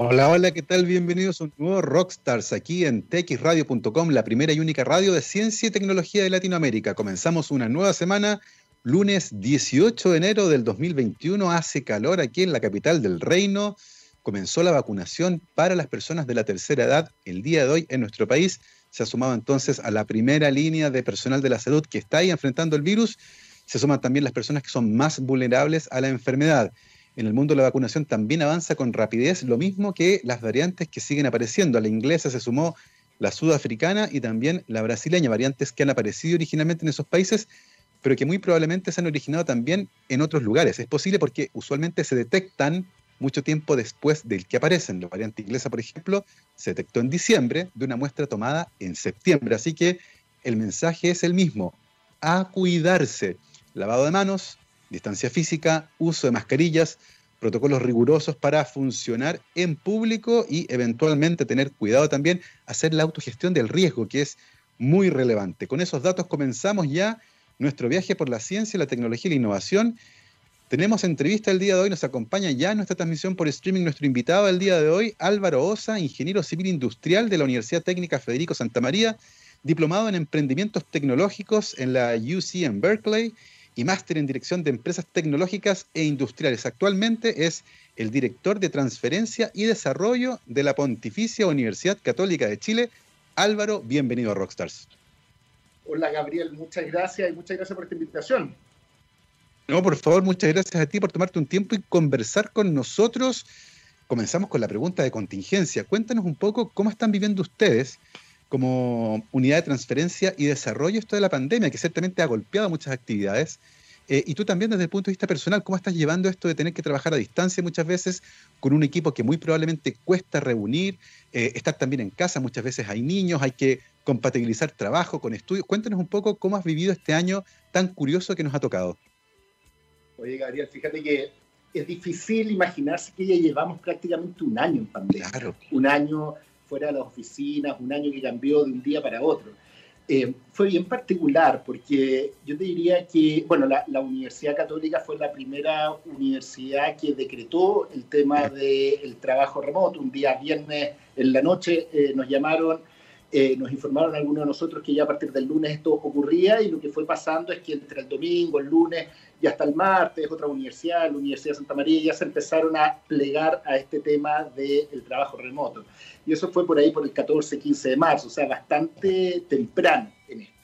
Hola, hola, ¿qué tal? Bienvenidos a un nuevo Rockstars aquí en txradio.com, la primera y única radio de ciencia y tecnología de Latinoamérica. Comenzamos una nueva semana, lunes 18 de enero del 2021. Hace calor aquí en la capital del reino. Comenzó la vacunación para las personas de la tercera edad el día de hoy en nuestro país. Se ha sumado entonces a la primera línea de personal de la salud que está ahí enfrentando el virus. Se suman también las personas que son más vulnerables a la enfermedad en el mundo la vacunación también avanza con rapidez, lo mismo que las variantes que siguen apareciendo. A la inglesa se sumó la sudafricana y también la brasileña, variantes que han aparecido originalmente en esos países, pero que muy probablemente se han originado también en otros lugares. Es posible porque usualmente se detectan mucho tiempo después del que aparecen. La variante inglesa, por ejemplo, se detectó en diciembre de una muestra tomada en septiembre. Así que el mensaje es el mismo, a cuidarse. Lavado de manos, distancia física, uso de mascarillas, protocolos rigurosos para funcionar en público y eventualmente tener cuidado también, hacer la autogestión del riesgo, que es muy relevante. Con esos datos comenzamos ya nuestro viaje por la ciencia, la tecnología y la innovación. Tenemos entrevista el día de hoy, nos acompaña ya en nuestra transmisión por streaming nuestro invitado del día de hoy, Álvaro Osa, ingeniero civil industrial de la Universidad Técnica Federico Santa María, diplomado en emprendimientos tecnológicos en la UC en Berkeley y máster en dirección de empresas tecnológicas e industriales. Actualmente es el director de transferencia y desarrollo de la Pontificia Universidad Católica de Chile. Álvaro, bienvenido a Rockstars. Hola Gabriel, muchas gracias y muchas gracias por esta invitación. No, por favor, muchas gracias a ti por tomarte un tiempo y conversar con nosotros. Comenzamos con la pregunta de contingencia. Cuéntanos un poco cómo están viviendo ustedes como unidad de transferencia y desarrollo esto de la pandemia, que ciertamente ha golpeado muchas actividades. Eh, y tú también desde el punto de vista personal, ¿cómo estás llevando esto de tener que trabajar a distancia muchas veces con un equipo que muy probablemente cuesta reunir, eh, estar también en casa, muchas veces hay niños, hay que compatibilizar trabajo con estudios? Cuéntanos un poco cómo has vivido este año tan curioso que nos ha tocado. Oye, Gabriel, fíjate que es difícil imaginarse que ya llevamos prácticamente un año en pandemia. Claro. Un año fuera de las oficinas, un año que cambió de un día para otro. Eh, fue bien particular porque yo te diría que, bueno, la, Universidad Católica fue la primera universidad que decretó el tema del trabajo remoto. Un día viernes en la noche eh, nos llamaron eh, nos informaron algunos de nosotros que ya a partir del lunes esto ocurría y lo que fue pasando es que entre el domingo, el lunes y hasta el martes, otra universidad, la Universidad de Santa María, ya se empezaron a plegar a este tema del trabajo remoto. Y eso fue por ahí por el 14, 15 de marzo, o sea, bastante temprano en esto.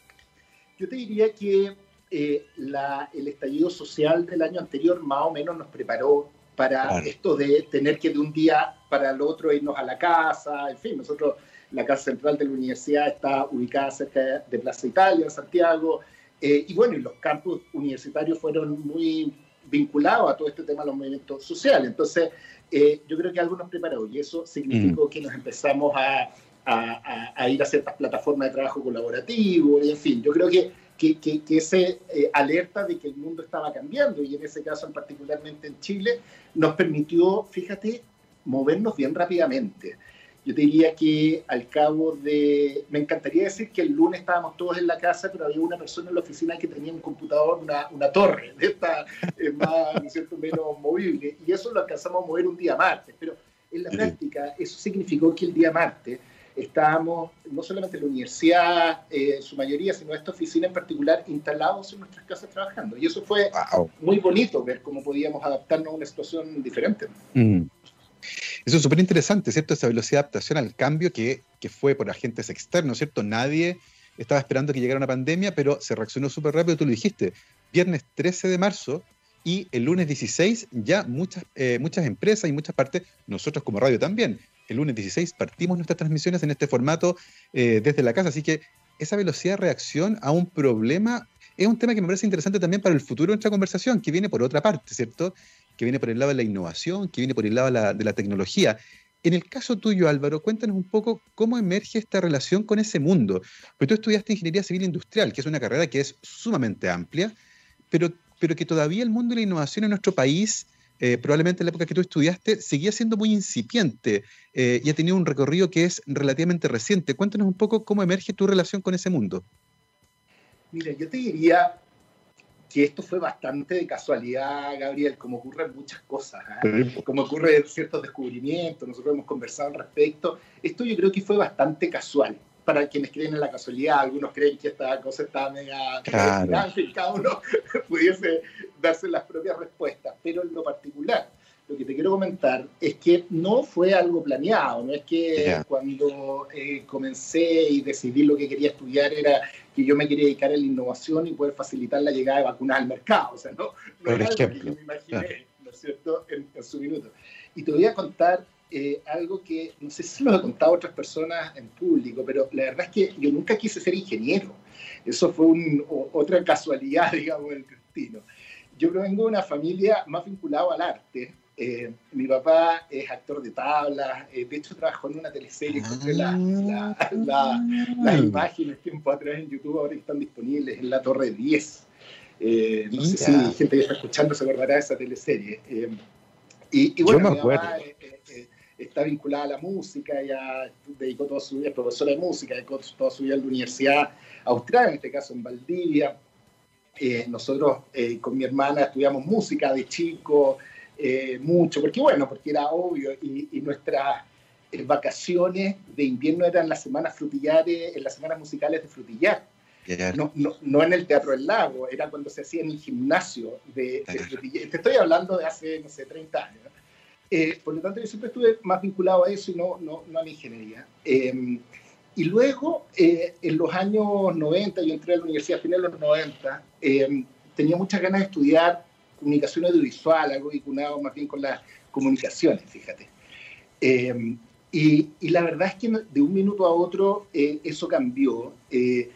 Yo te diría que eh, el estallido social del año anterior más o menos nos preparó para esto de tener que de un día para el otro irnos a la casa, en fin, nosotros la casa central de la universidad está ubicada cerca de Plaza Italia, en Santiago. Eh, y bueno, y los campus universitarios fueron muy vinculados a todo este tema de los movimientos sociales. Entonces, eh, yo creo que algo nos preparó y eso significó mm. que nos empezamos a, a, ir a ciertas plataformas de trabajo colaborativo, y en fin, yo creo que, que, que, ese eh, alerta de que el mundo estaba cambiando y en ese caso particularmente en Chile nos permitió, fíjate, movernos bien rápidamente. Yo te diría que al cabo de... Me encantaría decir que el lunes estábamos todos en la casa, pero había una persona en la oficina que tenía un computador, una, una torre, de esta eh, más, ¿no cierto?, menos movible. Y eso lo alcanzamos a mover un día martes. Pero en la práctica eso significó que el día martes estábamos, no solamente en la universidad, eh, en su mayoría, sino esta oficina en particular, instalados en nuestras casas trabajando. Y eso fue muy bonito ver cómo podíamos adaptarnos a una situación diferente. Mm. Eso es súper interesante, ¿cierto? Esa velocidad de adaptación al cambio que, que fue por agentes externos, ¿cierto? Nadie estaba esperando que llegara una pandemia, pero se reaccionó súper rápido, tú lo dijiste. Viernes 13 de marzo y el lunes 16 ya muchas, eh, muchas empresas y muchas partes, nosotros como radio también, el lunes 16 partimos nuestras transmisiones en este formato eh, desde la casa, así que esa velocidad de reacción a un problema es un tema que me parece interesante también para el futuro de nuestra conversación, que viene por otra parte, ¿cierto? Que viene por el lado de la innovación, que viene por el lado de la, tecnología. En el caso tuyo, Álvaro, cuéntanos un poco cómo emerge esta relación con ese mundo. Porque tú estudiaste Ingeniería Civil Industrial, que es una carrera que es sumamente amplia, pero, pero que todavía el mundo de la innovación en nuestro país, eh, probablemente en la época que tú estudiaste, seguía siendo muy incipiente eh, y ha tenido un recorrido que es relativamente reciente. Cuéntanos un poco cómo emerge tu relación con ese mundo. Mira, yo te diría que esto fue bastante de casualidad, Gabriel, como ocurren muchas cosas, ¿eh? como ocurren ciertos descubrimientos, nosotros hemos conversado al respecto. Esto yo creo que fue bastante casual. Para quienes creen en la casualidad, algunos creen que esta cosa está mega claro. y cada uno pudiese darse las propias respuestas. Pero en lo particular, lo que te quiero comentar es que no fue algo planeado, no es que cuando eh, comencé y decidí lo que quería estudiar era que yo me quería dedicar a la innovación y poder facilitar la llegada de vacunas al mercado, o sea, no, no algo que me imaginé, ¿no es cierto?, en, su minuto. Y te voy a contar eh, algo que no sé si lo he contado a otras personas en público, pero la verdad es que yo nunca quise ser ingeniero. Eso fue un, otra casualidad, digamos, del destino. Yo provengo de una familia más vinculada al arte, eh, mi papá es actor de tablas, eh, de hecho trabajó en una teleserie, ah. las imágenes tiempo atrás en YouTube ahora están disponibles en la Torre 10. Eh, no sé si gente que está escuchando se acordará de esa teleserie. y, bueno, mi papá está vinculada a la música, ella dedicó toda su vida, es profesora de música, dedicó toda su vida a la Universidad Austral, en este caso en Valdivia. nosotros con mi hermana estudiamos música de chico, eh, mucho, porque bueno, porque era obvio y, nuestras eh, vacaciones de invierno eran las semanas frutillares, en las semanas musicales de frutillar. No, no, no, en el Teatro del Lago, era cuando se hacía en el gimnasio de, frutillar. Te estoy hablando de hace, no sé, 30 años. Eh, por lo tanto, yo siempre estuve más vinculado a eso y no, no, no a la ingeniería. Em, y luego, en los años 90, yo entré a la universidad a finales de los 90, em, tenía muchas ganas de estudiar comunicación audiovisual, algo vinculado más bien con las comunicaciones, fíjate. Eh, y, y, la verdad es que de un minuto a otro eh, eso cambió, eh,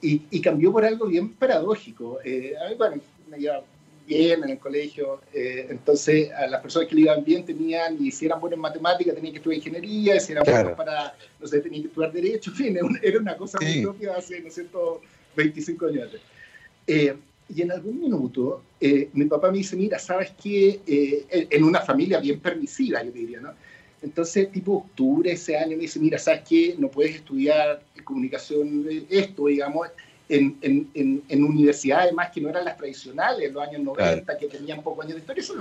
y, y, cambió por algo bien paradójico. a mí, bueno, me iba bien en el colegio, entonces a las personas que le iban bien tenían, y si eran buenos en matemáticas, tenían que estudiar ingeniería, si eran buenos para, no sé, tenían que estudiar derecho, en fin, era una cosa muy propia hace, ¿no sé, 25 años. Eh, y en algún minuto eh, mi papá me dice, mira, ¿sabes qué? Eh, en una familia bien permisiva, yo diría, ¿no? Entonces, tipo octubre ese año, me dice, mira, ¿sabes qué? No puedes estudiar comunicación, esto, digamos, en, en, en, universidades más que no eran las tradicionales, en los años 90, que tenían pocos años de historia. Eso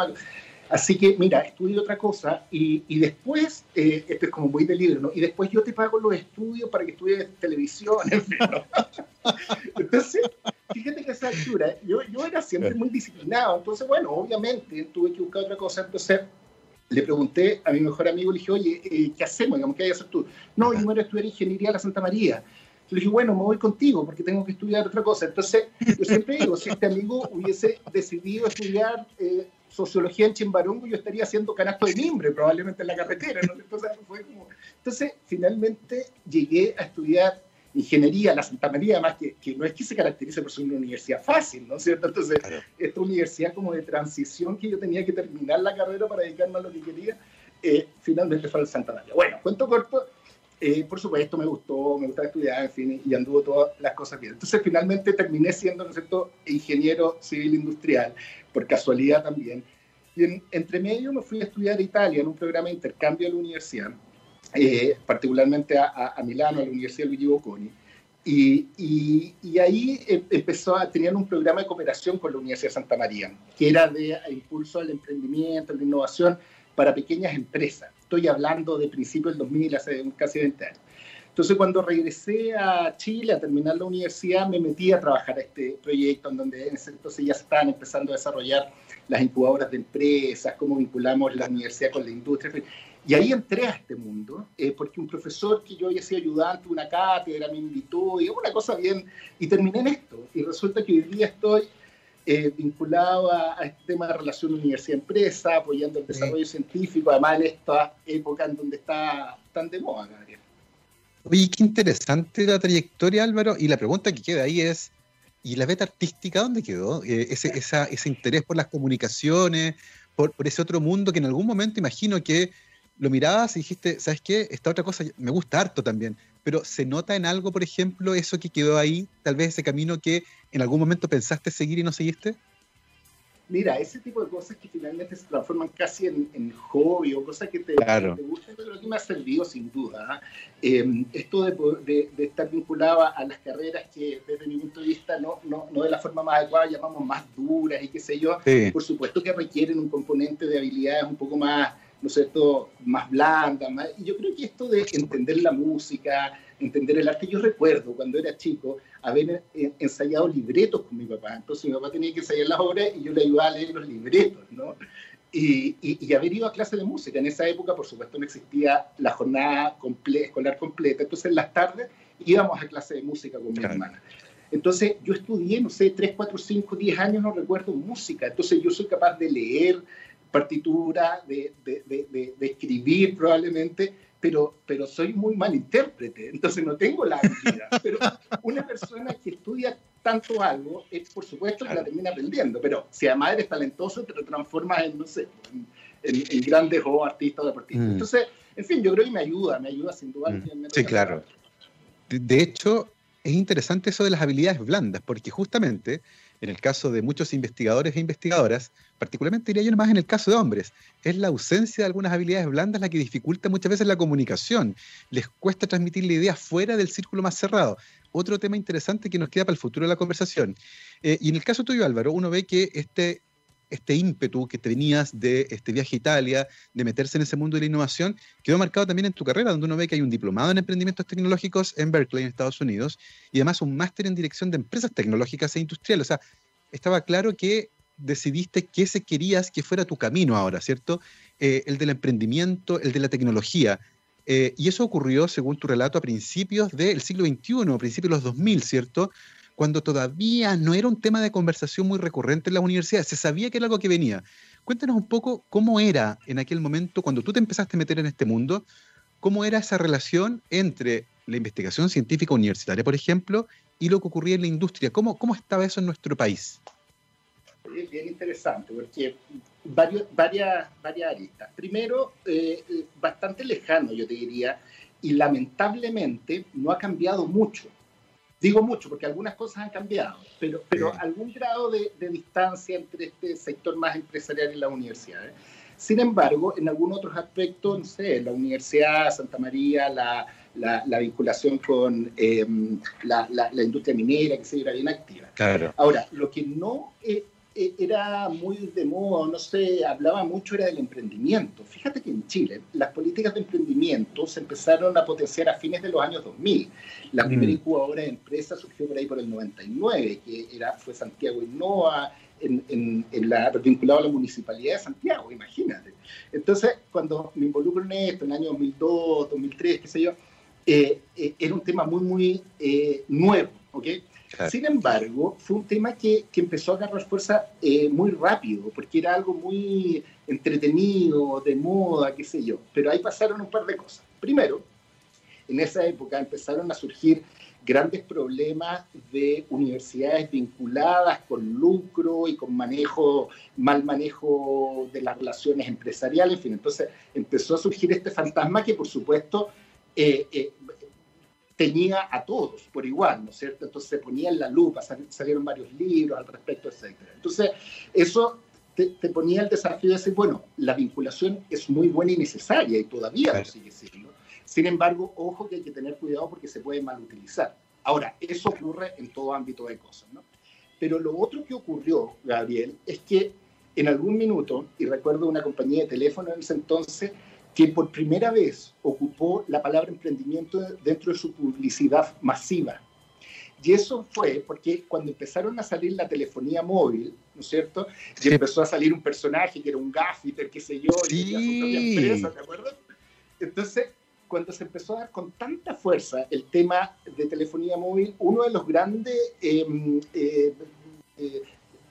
Así que, mira, estudio otra cosa y, y después, eh, esto es como muy de libro, ¿no? Y después yo te pago los estudios para que estudies televisión, en fin, ¿no? Entonces, fíjate que a esa altura, yo, yo era siempre muy disciplinado, entonces, bueno, obviamente tuve que buscar otra cosa, entonces le pregunté a mi mejor amigo, le dije, oye, eh, ¿qué hacemos? Digamos, ¿qué hay que hacer tú? No, yo a estudiar ingeniería a la Santa María. Le dije, bueno, me voy contigo porque tengo que estudiar otra cosa. Entonces, yo siempre digo, si este amigo hubiese decidido estudiar eh, sociología en Chimbarongo, yo estaría haciendo canasto de mimbre probablemente en la carretera. Entonces, fue como... Entonces, finalmente llegué a estudiar ingeniería, la Santa María, además que, que, no es que se caracterice por ser una universidad fácil, ¿no es cierto? Entonces, esta universidad como de transición que yo tenía que terminar la carrera para dedicarme a lo que quería, eh, finalmente fue el Santa María. Bueno, cuento corto, eh, por supuesto me gustó, me gustaba estudiar, en fin, y anduvo todas las cosas bien. Entonces, finalmente terminé siendo, ¿no es cierto?, ingeniero civil industrial, por casualidad también. Y en, entre medio me fui a estudiar a Italia en un programa de intercambio de la universidad eh, particularmente a, a, Milano, a la Universidad Luigi Bocconi. Y, y, y, ahí em, empezó a tener un programa de cooperación con la Universidad de Santa María, que era de impulso al emprendimiento, a la innovación para pequeñas empresas. Estoy hablando de principios del 2000, hace casi 20 años. Entonces, cuando regresé a Chile a terminar la universidad, me metí a trabajar a este proyecto en donde entonces ya estaban empezando a desarrollar las incubadoras de empresas, cómo vinculamos la universidad con la industria. Y ahí entré a este mundo, eh, porque un profesor que yo había sido ayudante una cátedra me invitó y una cosa bien, y terminé en esto. Y resulta que hoy día estoy eh, vinculado a, este tema de relación universidad-empresa, apoyando el desarrollo científico, además en esta época en donde está tan de moda, Gabriel. Oye, qué interesante la trayectoria, Álvaro, y la pregunta que queda ahí es, ¿y la beta artística dónde quedó? Eh, ese, esa, ese interés por las comunicaciones, por, por ese otro mundo que en algún momento imagino que lo mirabas y dijiste, ¿sabes qué? Esta otra cosa me gusta harto también, pero ¿se nota en algo, por ejemplo, eso que quedó ahí, tal vez ese camino que en algún momento pensaste seguir y no seguiste? Mira, ese tipo de cosas que finalmente se transforman casi en, hobby o cosas que te, claro. te gustan, pero que me ha servido sin duda. ¿ah? Em, esto de, de, estar vinculado a las carreras que desde mi punto de vista no, no, no de la forma más adecuada llamamos más duras y qué sé yo, por supuesto que requieren un componente de habilidades un poco más, ¿no es cierto?, más blanda. Más, y yo creo que esto de entender la música, entender el arte, yo recuerdo cuando era chico, haber eh, ensayado libretos con mi papá. Entonces mi papá tenía que ensayar las obras y yo le ayudaba a leer los libretos, ¿no? Y, y, haber ido a clase de música. En esa época, por supuesto, no existía la jornada escolar completa. Entonces, en las tardes íbamos a clase de música con mi hermana. Entonces, yo estudié, no sé, 3, 4, 5, 10 años, no recuerdo música. Entonces, yo soy capaz de leer partitura, de, de, de, de escribir probablemente, pero, pero soy muy mal intérprete, entonces no tengo la habilidad. Pero una persona que estudia tanto algo, es, por supuesto que la termina aprendiendo, pero si además eres talentoso, te lo transformas en, no sé, en, en, grandes o artistas o deportistas. Mm. Entonces, en fin, yo creo que me ayuda, me ayuda sin duda. Mm. Sí, claro. De hecho, es interesante eso de las habilidades blandas, porque justamente en el caso de muchos investigadores e investigadoras, particularmente diría yo más en el caso de hombres, es la ausencia de algunas habilidades blandas la que dificulta muchas veces la comunicación. Les cuesta transmitir la idea fuera del círculo más cerrado. Otro tema interesante que nos queda para el futuro de la conversación. Eh, y en el caso tuyo, Álvaro, uno ve que este este ímpetu que tenías de este viaje a Italia, de meterse en ese mundo de la innovación, quedó marcado también en tu carrera, donde uno ve que hay un diplomado en emprendimientos tecnológicos en Berkeley, en Estados Unidos, y además un máster en dirección de empresas tecnológicas e industriales. O sea, estaba claro que decidiste que ese querías que fuera tu camino ahora, ¿cierto? Eh, el del emprendimiento, el de la tecnología. Eh, y eso ocurrió, según tu relato, a principios del siglo XXI, a principios de los 2000, ¿cierto? cuando todavía no era un tema de conversación muy recurrente en las universidades, se sabía que era algo que venía. Cuéntanos un poco cómo era en aquel momento, cuando tú te empezaste a meter en este mundo, cómo era esa relación entre la investigación científica universitaria, por ejemplo, y lo que ocurría en la industria. ¿Cómo, cómo estaba eso en nuestro país? Es bien interesante, porque varios, varias, varias aristas. Primero, eh, eh, bastante lejano, yo te diría, y lamentablemente no ha cambiado mucho. Digo mucho porque algunas cosas han cambiado, pero, pero algún grado de, distancia entre este sector más empresarial y las universidades. Sin embargo, en algunos otros aspectos, no sé, la Universidad Santa María, la, la, vinculación con em, la, la, industria minera, que se era bien activa. Claro. Ahora, lo que no eh, eh, era muy de moda, no sé, hablaba mucho era del emprendimiento. Fíjate que en Chile las políticas de emprendimiento se empezaron a potenciar a fines de los años 2000. La primera mm. incubadora de empresas surgió por ahí por el 99, que era, fue Santiago Innova, en, en, la, vinculado a la municipalidad de Santiago, imagínate. Entonces, cuando me involucro en esto, en el año 2002, 2003, qué sé yo, eh, eh, era un tema muy, muy nuevo, ¿ok? Sin embargo, fue un tema que, que empezó a agarrar fuerza eh, muy rápido, porque era algo muy entretenido, de moda, qué sé yo. Pero ahí pasaron un par de cosas. Primero, en esa época empezaron a surgir grandes problemas de universidades vinculadas con lucro y con manejo, mal manejo de las relaciones empresariales, en fin. Entonces empezó a surgir este fantasma que, por supuesto, eh, eh, tenía a todos por igual, ¿no es cierto? Entonces se ponía en la lupa, salieron varios libros al respecto, etc. Entonces, eso te, ponía el desafío de decir, bueno, la vinculación es muy buena y necesaria y todavía lo sigue siendo. Sin embargo, ojo que hay que tener cuidado porque se puede mal utilizar. Ahora, eso ocurre en todo ámbito de cosas, ¿no? Pero lo otro que ocurrió, Gabriel, es que en algún minuto, y recuerdo una compañía de teléfono en ese entonces, que por primera vez ocupó la palabra emprendimiento dentro de su publicidad masiva. Y eso fue porque cuando empezaron a salir la telefonía móvil, ¿no es cierto? Y empezó a salir un personaje que era un gaffiter, qué sé yo, y tenía su propia empresa, ¿te acuerdas? Entonces, cuando se empezó a dar con tanta fuerza el tema de telefonía móvil, uno de los grandes em, eh, eh,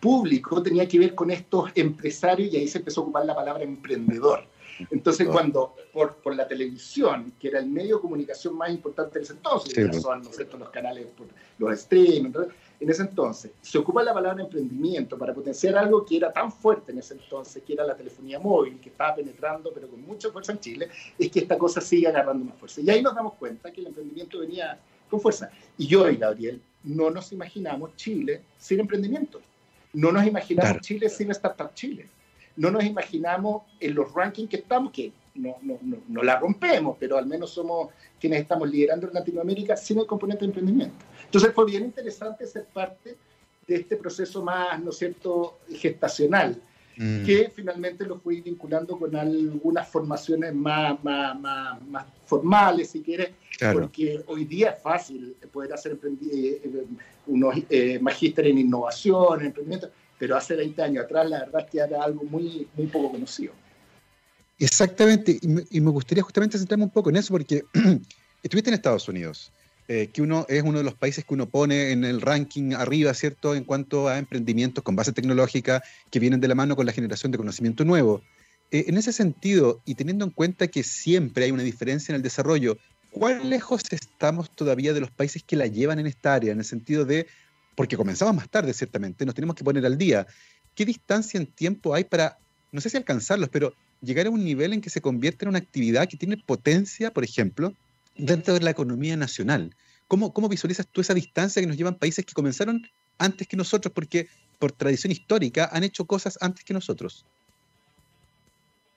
públicos tenía que ver con estos empresarios y ahí se empezó a ocupar la palabra emprendedor. Entonces, cuando por, por, la televisión, que era el medio de comunicación más importante en ese entonces, pues. son los canales, por, los streaming, en ese entonces, se ocupa la palabra emprendimiento para potenciar algo que era tan fuerte en ese entonces, que era la telefonía móvil, que estaba penetrando, pero con mucha fuerza en Chile, es que esta cosa sigue agarrando más fuerza. Y ahí nos damos cuenta que el emprendimiento venía con fuerza. Y yo y Gabriel no nos imaginamos Chile sin emprendimiento. No nos imaginamos Chile sin Startup Chile. No nos imaginamos en los rankings que estamos, que no, no, no, la rompemos, pero al menos somos quienes estamos liderando en Latinoamérica sin el componente de emprendimiento. Entonces fue bien interesante ser parte de este proceso más, ¿no es cierto?, gestacional, mm. que finalmente lo fui vinculando con algunas formaciones más, más, más, formales, si quieres, porque hoy día es fácil poder hacer eh, unos eh, magíster en innovación, en emprendimiento, pero hace 20 años atrás la verdad es que era algo muy, muy poco conocido. Exactamente, y me, gustaría justamente centrarme un poco en eso, porque estuviste en Estados Unidos, eh, que uno es uno de los países que uno pone en el ranking arriba, ¿cierto?, en cuanto a emprendimientos con base tecnológica que vienen de la mano con la generación de conocimiento nuevo. Eh, en ese sentido, y teniendo en cuenta que siempre hay una diferencia en el desarrollo, ¿cuán lejos estamos todavía de los países que la llevan en esta área? En el sentido de, porque comenzamos más tarde, ciertamente, nos tenemos que poner al día. ¿Qué distancia en tiempo hay para, no sé si alcanzarlos, pero llegar a un nivel en que se convierte en una actividad que tiene potencia, por ejemplo, dentro de la economía nacional. ¿Cómo, cómo visualizas tú esa distancia que nos llevan países que comenzaron antes que nosotros? Porque por tradición histórica han hecho cosas antes que nosotros.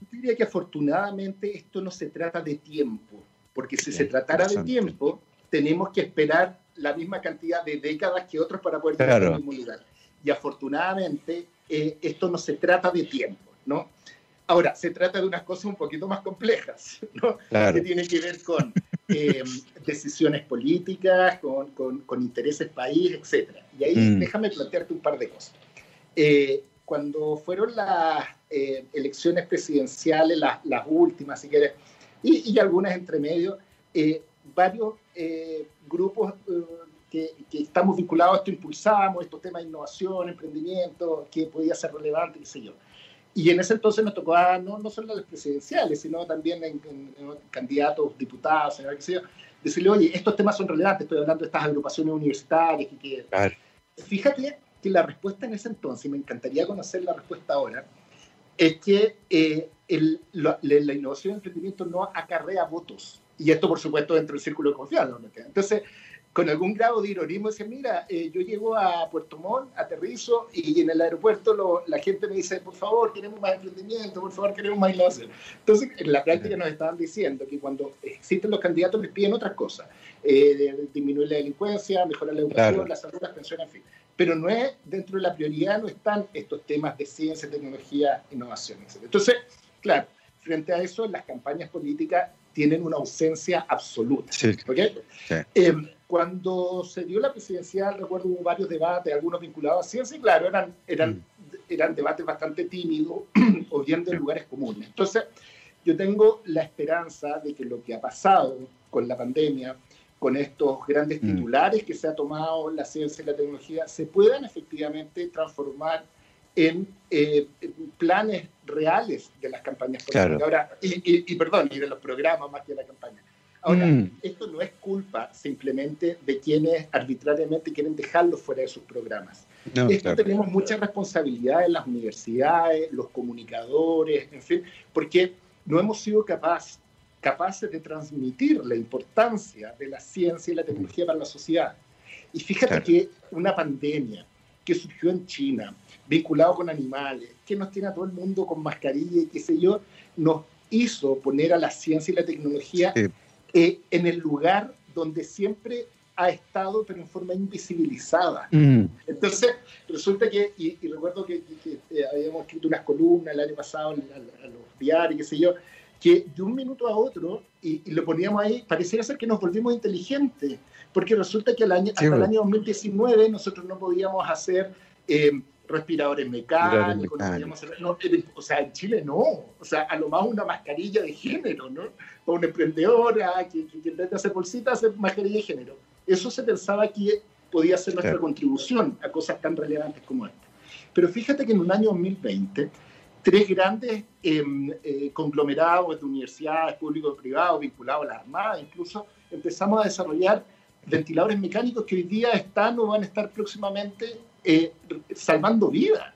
Yo diría que afortunadamente esto no se trata de tiempo, porque si se tratara de tiempo, tenemos que esperar la misma cantidad de décadas que otros para poder llegar al mismo lugar. Y afortunadamente eh, esto no se trata de tiempo, ¿no? Ahora, se trata de unas cosas un poquito más complejas, ¿no? que tienen que ver con em, decisiones políticas, con, con, intereses país, etc. Y ahí mm. déjame plantearte un par de cosas. Eh, cuando fueron las eh, elecciones presidenciales, las, las, últimas, si quieres, y, y algunas entre medio, eh, varios grupos que, que, estamos vinculados a esto impulsamos estos temas de innovación, emprendimiento, que podía ser relevante, qué sé yo. Y en ese entonces nos tocó, no, no solo las presidenciales, sino también en, candidatos, diputados, qué sé yo, decirle, oye, estos temas son relevantes, estoy hablando de estas agrupaciones universitarias. Y que... Fíjate que la respuesta en ese entonces, y me encantaría conocer la respuesta ahora, es que eh, el, la, la, innovación y el emprendimiento no acarrea votos. Y esto, por supuesto, dentro del círculo de confianza. Entonces, con algún grado de ironismo, decía, mira, eh, yo llego a Puerto Montt, aterrizo y en el aeropuerto la gente me dice, por favor, queremos más emprendimiento, por favor, queremos más innovación. Entonces, en la práctica nos estaban diciendo que cuando existen los candidatos les piden otras cosas, eh, disminuir la delincuencia, mejorar la educación, la salud, las pensiones, en fin. Pero no es, dentro de la prioridad no están estos temas de ciencia, tecnología, innovación, etc. Entonces, claro, frente a eso, las campañas políticas tienen una ausencia absoluta. Sí. ¿okay? sí. Em, cuando se dio la presidencial, recuerdo hubo varios debates, algunos vinculados a ciencia, y claro, eran, eran, mm. eran debates bastante tímidos o bien de lugares comunes. Entonces, yo tengo la esperanza de que lo que ha pasado con la pandemia, con estos grandes mm. titulares que se ha tomado la ciencia y la tecnología, se puedan efectivamente transformar en, eh, planes reales de las campañas políticas. Ahora, y, y, perdón, y de los programas más que de la campaña. Ahora, mm. esto no es culpa simplemente de quienes arbitrariamente quieren dejarlo fuera de sus programas. esto tenemos mucha responsabilidad en las universidades, los comunicadores, en fin, porque no hemos sido capaz, capaces de transmitir la importancia de la ciencia y la tecnología para la sociedad. Y fíjate que una pandemia que surgió en China, vinculado con animales, que nos tiene a todo el mundo con mascarilla y qué sé yo, nos hizo poner a la ciencia y la tecnología eh, en el lugar donde siempre ha estado, pero en forma invisibilizada. Mm. Entonces, resulta que, y, recuerdo que, eh, habíamos escrito unas columnas el año pasado a, los diarios, qué sé yo, que de un minuto a otro, y, lo poníamos ahí, pareciera ser que nos volvimos inteligentes, porque resulta que el año, hasta el año 2019 nosotros no podíamos hacer eh, respiradores mecánicos, no, o sea, en Chile no, o sea, a lo más una mascarilla de género, ¿no? O una emprendedora que, que, vez de hacer bolsitas, hace mascarilla de género. Eso se pensaba que podía ser nuestra contribución a cosas tan relevantes como esta. Pero fíjate que en un año 2020, tres grandes em, eh, conglomerados de universidades públicos y privados vinculados a la Armada, incluso empezamos a desarrollar ventiladores mecánicos que hoy día están o van a estar próximamente eh, salvando vidas.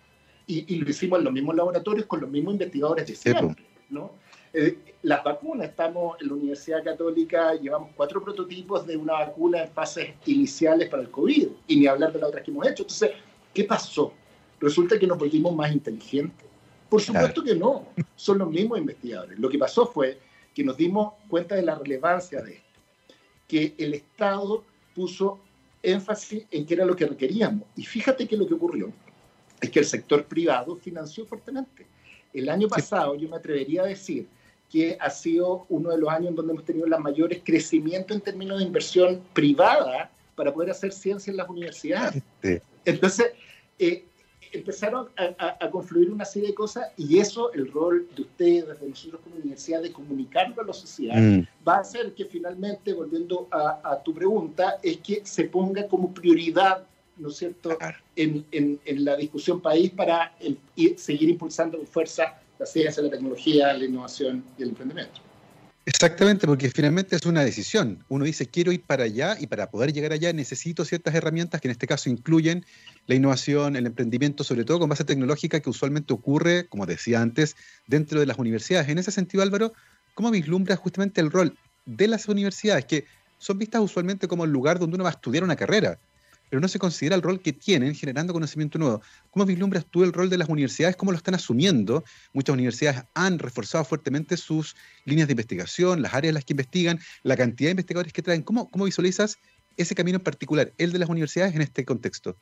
Y, lo hicimos en los mismos laboratorios con los mismos investigadores de siempre. ¿no? Eh, las vacunas, estamos en la Universidad Católica, llevamos cuatro prototipos de una vacuna en fases iniciales para el COVID, y ni hablar de las otras que hemos hecho. Entonces, ¿qué pasó? resulta que nos volvimos más inteligentes. Por supuesto que no, son los mismos investigadores. Lo que pasó fue que nos dimos cuenta de la relevancia de esto, que el Estado puso énfasis en qué era lo que requeríamos. Y fíjate que lo que ocurrió es que el sector privado financió fuertemente. El año pasado yo me atrevería a decir que ha sido uno de los años en donde hemos tenido los mayores crecimientos en términos de inversión privada para poder hacer ciencia en las universidades. Entonces, eh, empezaron a, confluir una serie de cosas y eso, el rol de ustedes, de nosotros como universidad, de comunicarlo a la sociedad, mm. va a hacer que finalmente, volviendo a, tu pregunta, es que se ponga como prioridad, ¿no es cierto?, en, en, la discusión país para seguir impulsando con fuerza la ciencia, la tecnología, la innovación y el emprendimiento. Exactamente, porque finalmente es una decisión. Uno dice, quiero ir para allá y para poder llegar allá necesito ciertas herramientas que en este caso incluyen la innovación, el emprendimiento, sobre todo con base tecnológica que usualmente ocurre, como decía antes, dentro de las universidades. En ese sentido, Álvaro, ¿cómo vislumbra justamente el rol de las universidades que son vistas usualmente como el lugar donde uno va a estudiar una carrera? Pero no se considera el rol que tienen generando conocimiento nuevo. ¿Cómo vislumbras tú el rol de las universidades? ¿Cómo lo están asumiendo? Muchas universidades han reforzado fuertemente sus líneas de investigación, las áreas en las que investigan, la cantidad de investigadores que traen. ¿Cómo, cómo visualizas ese camino en particular, el de las universidades en este contexto?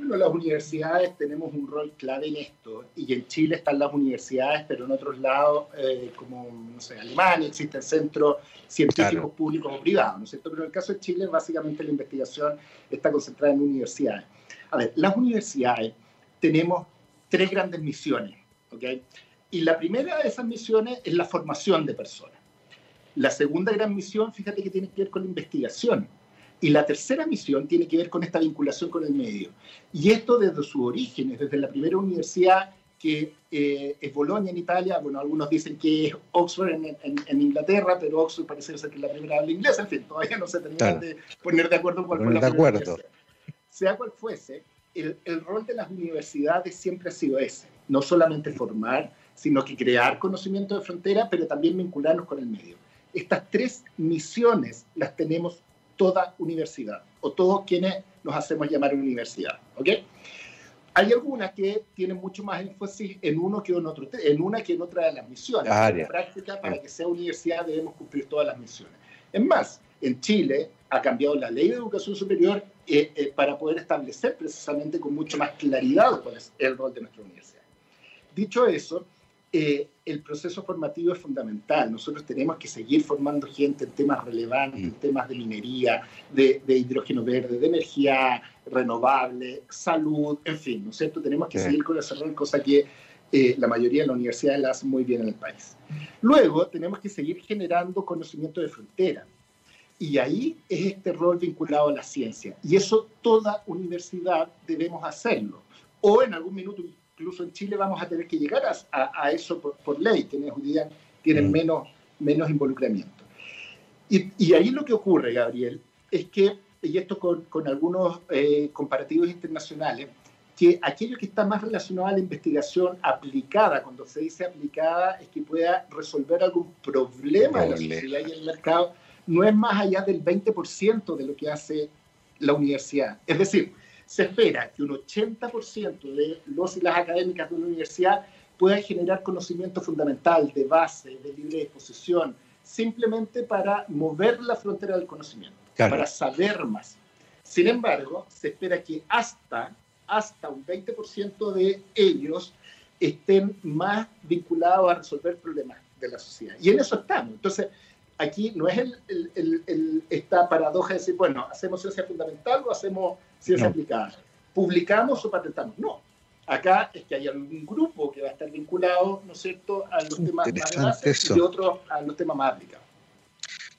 Bueno, las universidades tenemos un rol clave en esto, y en Chile están las universidades, pero en otros lados, eh, como, no sé, Alemania, existen centros científicos públicos o privados, ¿no es cierto? Pero en el caso de Chile, básicamente la investigación está concentrada en universidades. A ver, las universidades tenemos tres grandes misiones, ¿ok? Y la primera de esas misiones es la formación de personas. La segunda gran misión, fíjate que tiene que ver con la investigación y la tercera misión tiene que ver con esta vinculación con el medio. Y esto desde sus orígenes, desde la primera universidad que eh, es Bolonia en Italia, bueno, algunos dicen que es Oxford en, en, Inglaterra, pero Oxford parece ser que es la primera habla inglesa, en fin, todavía no se termina de poner de acuerdo cuál fue la de acuerdo. Sea cual fuese, el, el rol de las universidades siempre ha sido ese, no solamente formar, sino que crear conocimiento de frontera, pero también vincularnos con el medio. Estas tres misiones las tenemos toda universidad o todos quienes nos hacemos llamar universidad. ¿ok? Hay algunas que tienen mucho más énfasis en uno que en otro, en una que en otra de las misiones. En práctica, para que sea universidad debemos cumplir todas las misiones. Es más, en Chile ha cambiado la ley de educación superior eh, eh, para poder establecer precisamente con mucho más claridad cuál es el rol de nuestra universidad. Dicho eso, eh, el proceso formativo es fundamental. Nosotros tenemos que seguir formando gente en temas relevantes, en mm. temas de minería, de, hidrógeno verde, de energía renovable, salud, en fin, ¿no es cierto? Tenemos que seguir con ese rol, cosa que eh, la mayoría de las universidades la hacen muy bien en el país. Luego, tenemos que seguir generando conocimiento de frontera. Y ahí es este rol vinculado a la ciencia. Y eso toda universidad debemos hacerlo. O en algún minuto incluso en Chile vamos a tener que llegar a, eso por, ley, quienes judías tienen mm. menos, menos involucramiento. Y, ahí lo que ocurre, Gabriel, es que, y esto con, con algunos eh, comparativos internacionales, que aquello que está más relacionado a la investigación aplicada, cuando se dice aplicada, es que pueda resolver algún problema de la sociedad y el mercado, no es más allá del 20% de lo que hace la universidad. Es decir, se espera que un 80% de los y las académicas de una universidad puedan generar conocimiento fundamental, de base, de libre disposición, simplemente para mover la frontera del conocimiento, para saber más. Sin embargo, se espera que hasta, hasta un 20% de ellos estén más vinculados a resolver problemas de la sociedad. Y en eso estamos. Entonces, aquí no es el, esta paradoja de decir, bueno, hacemos ciencia fundamental o hacemos ciencia aplicada. ¿Publicamos o patentamos? No. Acá es que hay algún grupo que va a estar vinculado, ¿no es cierto?, a los temas más básicos y otro a los temas más aplicados.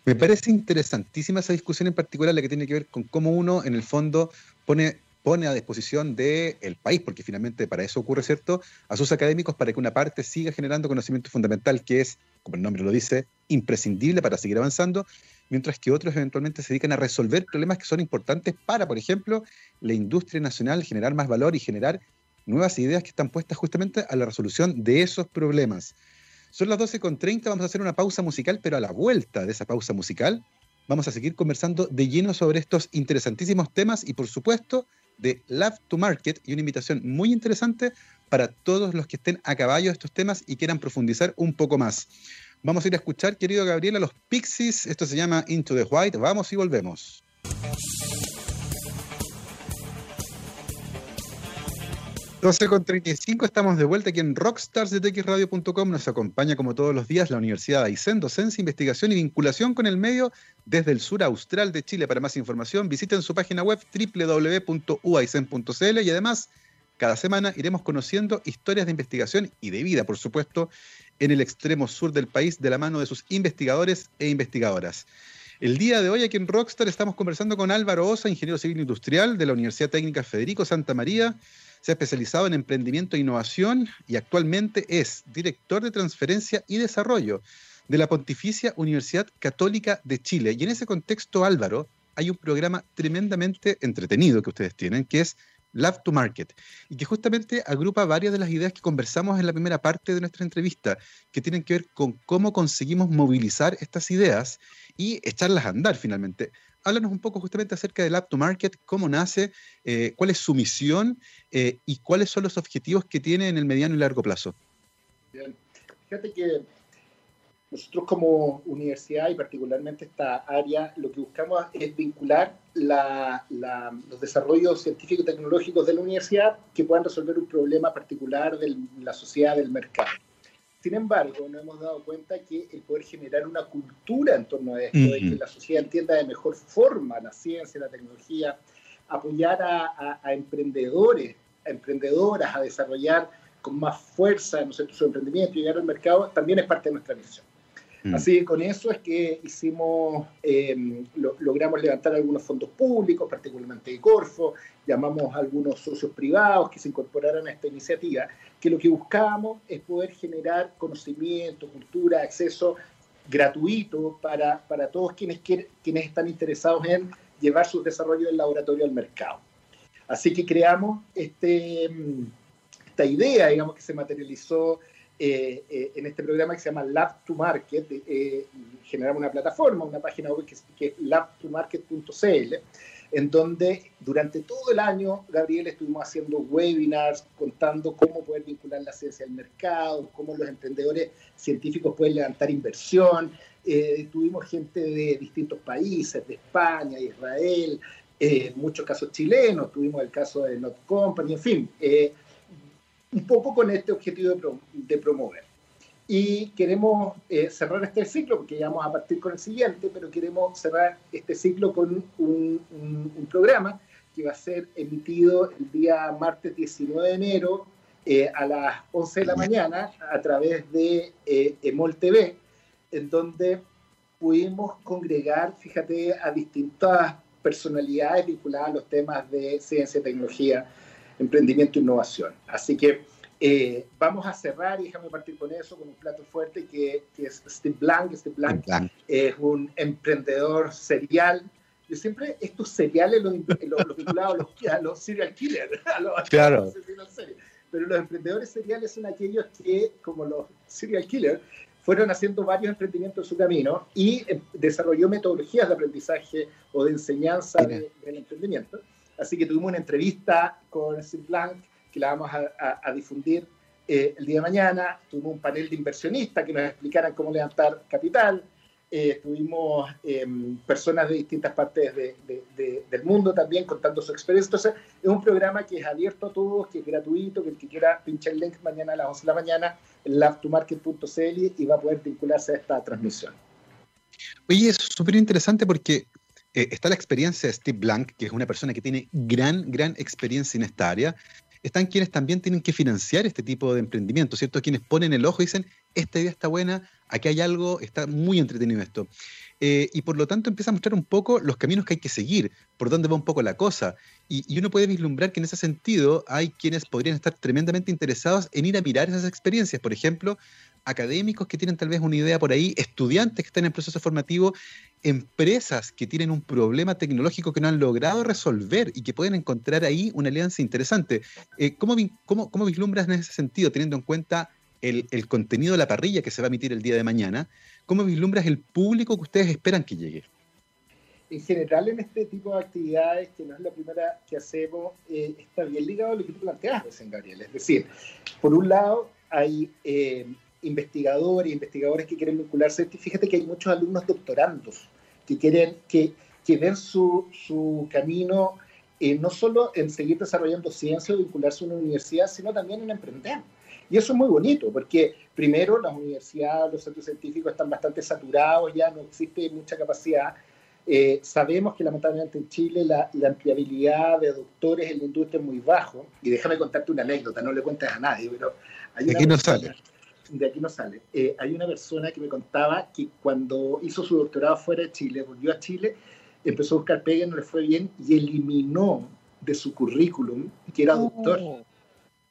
Me parece interesantísima esa discusión en particular, la que tiene que ver con cómo uno, en el fondo, pone pone a disposición del país, porque finalmente para eso ocurre, ¿cierto?, a sus académicos para que una parte siga generando conocimiento fundamental que es, como el nombre lo dice, imprescindible para seguir avanzando, mientras que otros eventualmente se dedican a resolver problemas que son importantes para, por ejemplo, la industria nacional, generar más valor y generar nuevas ideas que están puestas justamente a la resolución de esos problemas. Son las 12.30, vamos a hacer una pausa musical, pero a la vuelta de esa pausa musical vamos a seguir conversando de lleno sobre estos interesantísimos temas y, por supuesto, de Love to Market y una invitación muy interesante para todos los que estén a caballo de estos temas y quieran profundizar un poco más. Vamos a ir a escuchar, querido Gabriel, a los Pixies. Esto se llama Into the White. Vamos y volvemos. 12 con 35, estamos de vuelta aquí en Rockstars de TXRadio.com. Nos acompaña como todos los días la Universidad de Aysén, docencia, investigación y vinculación con el medio desde el sur austral de Chile. Para más información, visiten su página web www.uaisen.cl y además, cada semana iremos conociendo historias de investigación y de vida, por supuesto, en el extremo sur del país de la mano de sus investigadores e investigadoras. El día de hoy aquí en Rockstar estamos conversando con Álvaro Osa, ingeniero civil industrial de la Universidad Técnica Federico Santa María se ha especializado en emprendimiento e innovación y actualmente es director de transferencia y desarrollo de la Pontificia Universidad Católica de Chile. Y en ese contexto, Álvaro, hay un programa tremendamente entretenido que ustedes tienen, que es Love to Market, y que justamente agrupa varias de las ideas que conversamos en la primera parte de nuestra entrevista, que tienen que ver con cómo conseguimos movilizar estas ideas y echarlas a andar finalmente háblanos un poco justamente acerca del App to Market, cómo nace, eh, cuál es su misión eh, y cuáles son los objetivos que tiene en el mediano y largo plazo. Bien, fíjate que nosotros como universidad y particularmente esta área, lo que buscamos es vincular los desarrollos científicos y tecnológicos de la universidad que puedan resolver un problema particular de la sociedad, del mercado. Sin embargo, nos hemos dado cuenta que el poder generar una cultura en torno a esto, de que la sociedad entienda de mejor forma la ciencia, la tecnología, apoyar a, emprendedores, a emprendedoras a desarrollar con más fuerza ¿no su emprendimiento y llegar al mercado, también es parte de nuestra misión. Mm. Así que con eso es que hicimos, eh, logramos levantar algunos fondos públicos, particularmente de Corfo, llamamos a algunos socios privados que se incorporaran a esta iniciativa, que lo que buscábamos es poder generar conocimiento, cultura, acceso gratuito para, para todos quienes, quienes están interesados en llevar su desarrollo del laboratorio al mercado. Así que creamos este, esta idea, digamos, que se materializó eh, eh, en este programa que se llama Lab to Market, eh, generamos una plataforma, una página web que, que es labtomarket.cl, en donde durante todo el año, Gabriel, estuvimos haciendo webinars contando cómo poder vincular la ciencia al mercado, cómo los emprendedores científicos pueden levantar inversión. tuvimos gente de distintos países, de España, Israel, en muchos casos chilenos, tuvimos el caso de Not Company, en fin un poco con este objetivo de, promover. Y queremos eh, cerrar este ciclo, porque ya vamos a partir con el siguiente, pero queremos cerrar este ciclo con un, programa que va a ser emitido el día martes 19 de enero eh, a las 11 de la mañana a través de eh, Emol TV, en donde pudimos congregar, fíjate, a distintas personalidades vinculadas a los temas de ciencia y tecnología emprendimiento e innovación. Así que eh, vamos a cerrar y déjame partir con eso, con un plato fuerte que, es Steve Blank. Steve Blank, es un emprendedor serial. Yo siempre estos seriales los, los, vinculados a los, serial killers, a los, claro. pero los emprendedores seriales son aquellos que, como los serial killers, fueron haciendo varios emprendimientos en su camino y eh, desarrolló metodologías de aprendizaje o de enseñanza del emprendimiento. Así que tuvimos una entrevista con Steve Blank que la vamos a, difundir eh, el día de mañana. Tuvimos un panel de inversionistas que nos explicaran cómo levantar capital. Eh, tuvimos em, personas de distintas partes del mundo también contando su experiencia. Entonces, es un programa que es abierto a todos, que es gratuito, que el que quiera pinchar el link mañana a las 11 de la mañana en labtomarket.cl y va a poder vincularse a esta transmisión. Oye, es súper interesante porque eh, está la experiencia de Steve Blank, que es una persona que tiene gran, gran experiencia en esta área. Están quienes también tienen que financiar este tipo de emprendimiento, ¿cierto? Quienes ponen el ojo y dicen, esta idea está buena, aquí hay algo, está muy entretenido esto. Eh, y por lo tanto empieza a mostrar un poco los caminos que hay que seguir, por dónde va un poco la cosa. Y, y, uno puede vislumbrar que en ese sentido hay quienes podrían estar tremendamente interesados en ir a mirar esas experiencias. Por ejemplo, académicos que tienen tal vez una idea por ahí, estudiantes que están en proceso formativo, empresas que tienen un problema tecnológico que no han logrado resolver y que pueden encontrar ahí una alianza interesante. Eh, ¿cómo, cómo, vislumbras en ese sentido, teniendo en cuenta el, contenido de la parrilla que se va a emitir el día de mañana? ¿Cómo vislumbras el público que ustedes esperan que llegue? en general en este tipo de actividades, que no es la primera que hacemos, eh, está bien ligado a lo que tú planteas Gabriel. Es decir, por un lado hay eh, investigadores, investigadores que quieren vincularse. Fíjate que hay muchos alumnos doctorandos que quieren que, que ven su, su camino eh, no solo en seguir desarrollando ciencia o vincularse a una universidad, sino también en emprender. Y eso es muy bonito, porque primero las universidades, los centros científicos están bastante saturados, ya no existe mucha capacidad. Eh, sabemos que lamentablemente en Chile la, la, ampliabilidad de doctores en la industria es muy bajo. Y déjame contarte una anécdota, no le cuentes a nadie, pero... Hay aquí no sale. De aquí no sale. Eh, hay una persona que me contaba que cuando hizo su doctorado fuera de Chile, volvió a Chile, empezó a buscar pega, no le fue bien y eliminó de su currículum que era doctor. Oh.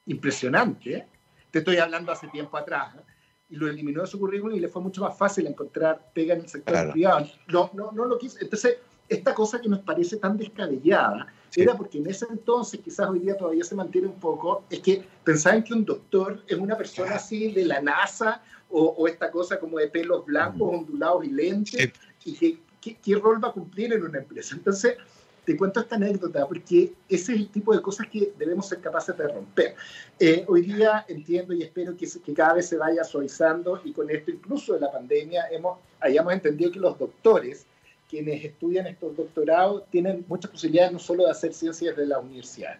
Impresionante, ¿eh? Te estoy hablando hace tiempo atrás. ¿eh? Y lo eliminó de su currículum y le fue mucho más fácil encontrar pega en el sector privado. No, no, no lo quiso. Entonces, esta cosa que nos parece tan descabellada era porque en ese entonces, quizás hoy día todavía se mantiene un poco, es que pensaban que un doctor es una persona así de la NASA o, o esta cosa como de pelos blancos, ondulados y lentes, y que qué, rol va a cumplir en una empresa. Entonces, te cuento esta anécdota porque ese es el tipo de cosas que debemos ser capaces de romper. Eh, hoy día entiendo y espero que, que, cada vez se vaya suavizando y con esto incluso de la pandemia hemos, hayamos entendido que los doctores, quienes estudian estos doctorados, tienen muchas posibilidades no solo de hacer ciencias de la universidad.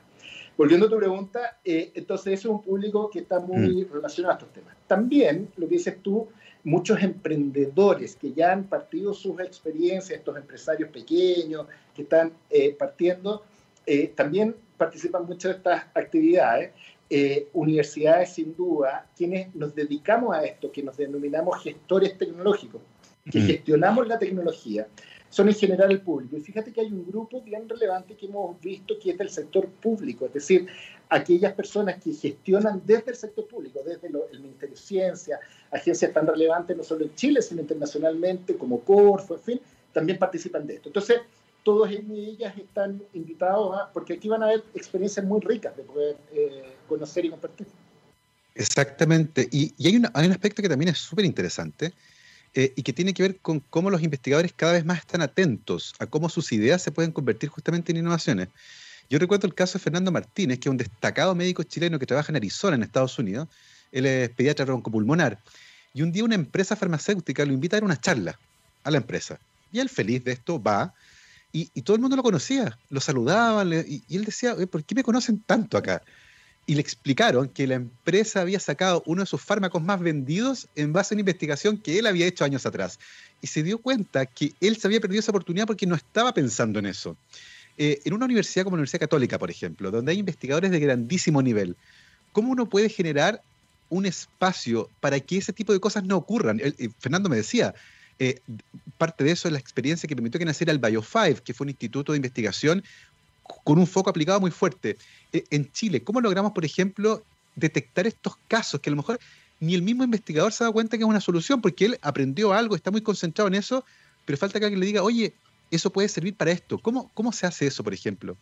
Volviendo a tu pregunta, eh, entonces ese es un público que está muy mm. relacionado a estos temas. También, lo que dices tú, muchos emprendedores que ya han partido sus experiencias, estos empresarios pequeños que están eh, partiendo, eh, también participan mucho de estas actividades. Eh, universidades, sin duda, quienes nos dedicamos a esto, que nos denominamos gestores tecnológicos, que gestionamos la tecnología, son en general el público. Y fíjate que hay un grupo bien relevante que hemos visto que es del sector público, es decir, aquellas personas que gestionan desde el sector público, desde el Ministerio de Ciencia, agencias tan relevantes no solo en Chile, sino internacionalmente, como Corfo, en fin, también participan de esto. Entonces, todos ellas están invitados a, porque aquí van a haber experiencias muy ricas de poder eh, conocer y compartir. Exactamente. Y, hay, hay, un aspecto que también es súper interesante, eh, y que tiene que ver con cómo los investigadores cada vez más están atentos a cómo sus ideas se pueden convertir justamente en innovaciones. Yo recuerdo el caso de Fernando Martínez, que es un destacado médico chileno que trabaja en Arizona, en Estados Unidos. Él es pediatra broncopulmonar. Y un día una empresa farmacéutica lo invita a dar una charla a la empresa. Y él feliz de esto va. Y, todo el mundo lo conocía, lo saludaban. y, y, él decía, ¿por qué me conocen tanto acá? Y le explicaron que la empresa había sacado uno de sus fármacos más vendidos en base a una investigación que él había hecho años atrás. Y se dio cuenta que él se había perdido esa oportunidad porque no estaba pensando en eso. Eh, en una universidad como la Universidad Católica, por ejemplo, donde hay investigadores de grandísimo nivel, ¿cómo uno puede generar un espacio para que ese tipo de cosas no ocurran? Fernando me decía, eh, parte de eso es la experiencia que permitió que naciera el Bio5, que fue un instituto de investigación con un foco aplicado muy fuerte. E, en Chile, ¿cómo logramos, por ejemplo, detectar estos casos que a lo mejor ni el mismo investigador se da cuenta que es una solución porque él aprendió algo, está muy concentrado en eso, pero falta que alguien le diga, oye, eso puede servir para esto. ¿Cómo, cómo se hace eso, por ejemplo?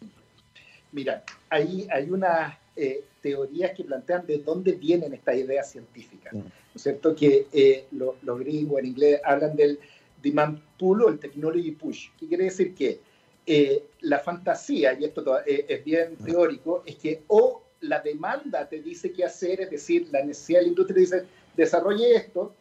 Mira, ahí hay unas eh, teorías que plantean de dónde vienen estas ideas científicas. Mm. ¿No es cierto? Que eh, los gringos en inglés hablan del demand pull o el technology push. ¿Qué quiere decir? Que eh, la fantasía, y esto eh, es bien teórico, es que o la demanda te dice qué hacer, es decir, la necesidad de la industria dice, desarrolle esto,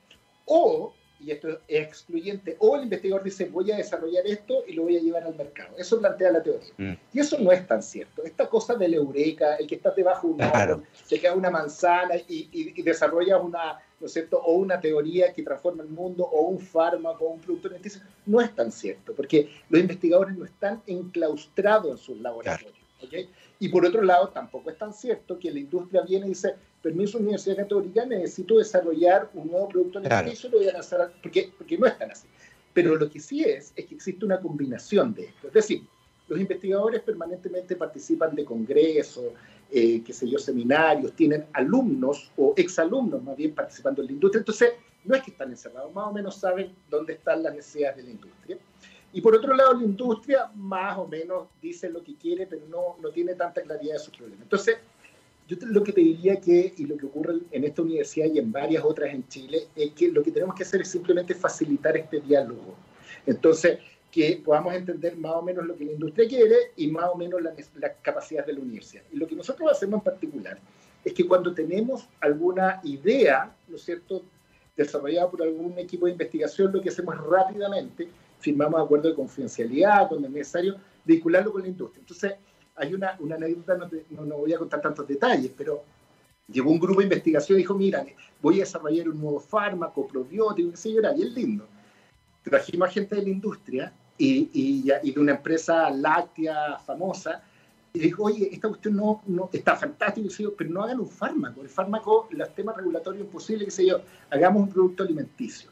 o, y esto es excluyente, o el investigador dice, voy a desarrollar esto y lo voy a llevar al mercado. Eso plantea la teoría. Mm. Y eso no es tan cierto. Esta cosa del eureka, el que está debajo de un árbol, se queda una manzana y, y, y desarrolla una ¿no es cierto? O una teoría que transforma el mundo, o un fármaco, o un producto alimenticio. No es tan cierto, porque los investigadores no están enclaustrados en sus laboratorios. Y por otro lado, tampoco es tan cierto que la industria viene y dice, permiso Universidad Católica, necesito desarrollar un nuevo producto alimenticio, lo voy a lanzar, porque, porque no es tan así. Pero lo que sí es, es que existe una combinación de esto. Es decir, los investigadores permanentemente participan de congresos, eh, qué sé yo, seminarios, tienen alumnos o exalumnos más bien participando en la industria. Entonces, no es que están encerrados, más o menos saben dónde están las necesidades de la industria. Y por otro lado, la industria más o menos dice lo que quiere, pero no, no tiene tanta claridad de sus problemas. Entonces, yo lo que te diría que, y lo que ocurre en esta universidad y en varias otras en Chile, es que lo que tenemos que hacer es simplemente facilitar este diálogo. Entonces, que podamos entender más o menos lo que la industria quiere y más o menos las la capacidades de la universidad. Y lo que nosotros hacemos en particular es que cuando tenemos alguna idea, ¿no es cierto?, desarrollada por algún equipo de investigación, lo que hacemos es rápidamente firmamos acuerdos de confidencialidad cuando es necesario vincularlo con la industria. Entonces, hay una, una anécdota, no, no, voy a contar tantos detalles, pero llegó un grupo de investigación y dijo, mira, voy a desarrollar un nuevo fármaco, probiótico, qué sé yo, era bien lindo. Trajimos a gente de la industria y, y, de una empresa láctea famosa y dijo, oye, esta cuestión no, no está fantástico, pero no hagan un fármaco. El fármaco, los temas regulatorios imposibles, qué sé yo, hagamos un producto alimenticio.